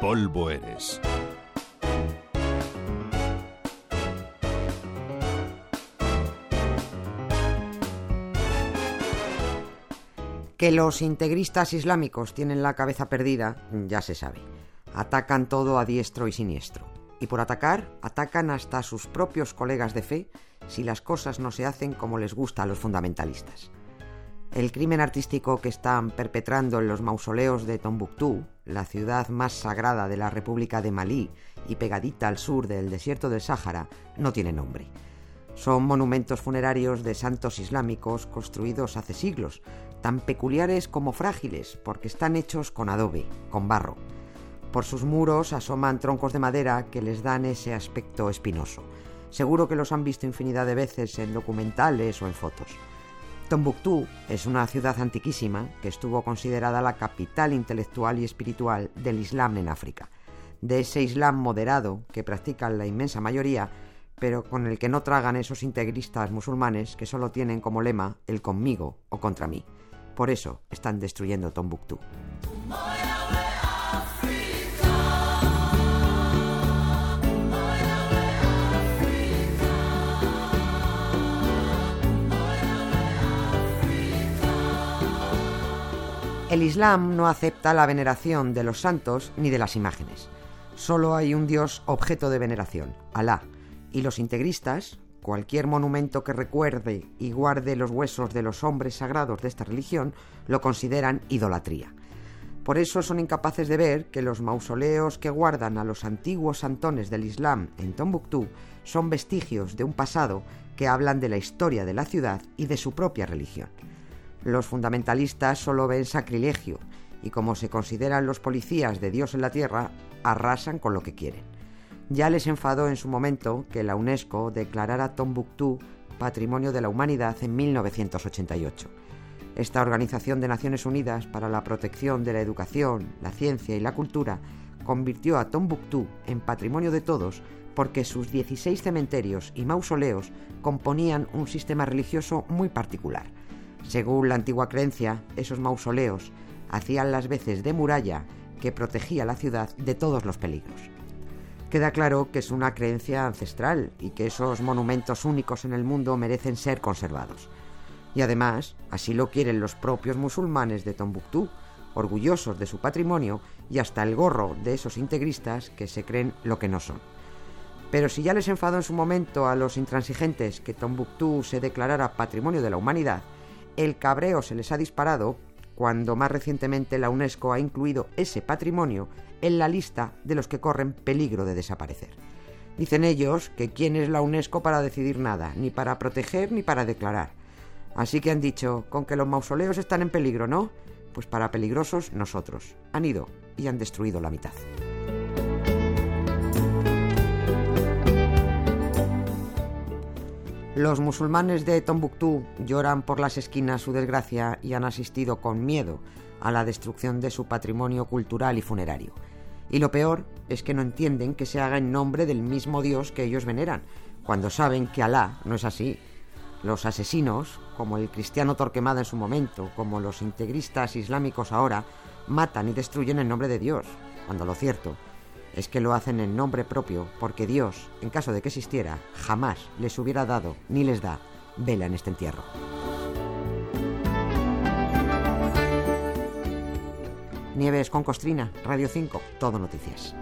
polvo eres. Que los integristas islámicos tienen la cabeza perdida, ya se sabe. Atacan todo a diestro y siniestro. Y por atacar, atacan hasta sus propios colegas de fe si las cosas no se hacen como les gusta a los fundamentalistas. El crimen artístico que están perpetrando en los mausoleos de Tombuctú, la ciudad más sagrada de la República de Malí y pegadita al sur del desierto del Sáhara, no tiene nombre. Son monumentos funerarios de santos islámicos construidos hace siglos, tan peculiares como frágiles, porque están hechos con adobe, con barro. Por sus muros asoman troncos de madera que les dan ese aspecto espinoso. Seguro que los han visto infinidad de veces en documentales o en fotos. Tombuctú es una ciudad antiquísima que estuvo considerada la capital intelectual y espiritual del Islam en África, de ese Islam moderado que practican la inmensa mayoría, pero con el que no tragan esos integristas musulmanes que solo tienen como lema el conmigo o contra mí. Por eso están destruyendo Tombuctú. El Islam no acepta la veneración de los santos ni de las imágenes. Solo hay un Dios objeto de veneración, Alá, y los integristas, cualquier monumento que recuerde y guarde los huesos de los hombres sagrados de esta religión, lo consideran idolatría. Por eso son incapaces de ver que los mausoleos que guardan a los antiguos santones del Islam en Tombuctú son vestigios de un pasado que hablan de la historia de la ciudad y de su propia religión. Los fundamentalistas solo ven sacrilegio y como se consideran los policías de Dios en la tierra, arrasan con lo que quieren. Ya les enfadó en su momento que la UNESCO declarara Tombuctú Patrimonio de la Humanidad en 1988. Esta Organización de Naciones Unidas para la Protección de la Educación, la Ciencia y la Cultura convirtió a Tombuctú en patrimonio de todos porque sus 16 cementerios y mausoleos componían un sistema religioso muy particular según la antigua creencia, esos mausoleos hacían las veces de muralla que protegía la ciudad de todos los peligros. Queda claro que es una creencia ancestral y que esos monumentos únicos en el mundo merecen ser conservados. Y además, así lo quieren los propios musulmanes de Tombuctú, orgullosos de su patrimonio y hasta el gorro de esos integristas que se creen lo que no son. Pero si ya les enfadó en su momento a los intransigentes que Tombuctú se declarara patrimonio de la humanidad, el cabreo se les ha disparado cuando más recientemente la UNESCO ha incluido ese patrimonio en la lista de los que corren peligro de desaparecer. Dicen ellos que quién es la UNESCO para decidir nada, ni para proteger ni para declarar. Así que han dicho, con que los mausoleos están en peligro, ¿no? Pues para peligrosos nosotros. Han ido y han destruido la mitad. Los musulmanes de Tombuctú lloran por las esquinas su desgracia y han asistido con miedo a la destrucción de su patrimonio cultural y funerario. Y lo peor es que no entienden que se haga en nombre del mismo Dios que ellos veneran, cuando saben que Alá no es así. Los asesinos, como el cristiano Torquemada en su momento, como los integristas islámicos ahora, matan y destruyen en nombre de Dios, cuando lo cierto es que lo hacen en nombre propio porque Dios, en caso de que existiera, jamás les hubiera dado ni les da vela en este entierro. Nieves con Costrina, Radio 5, todo noticias.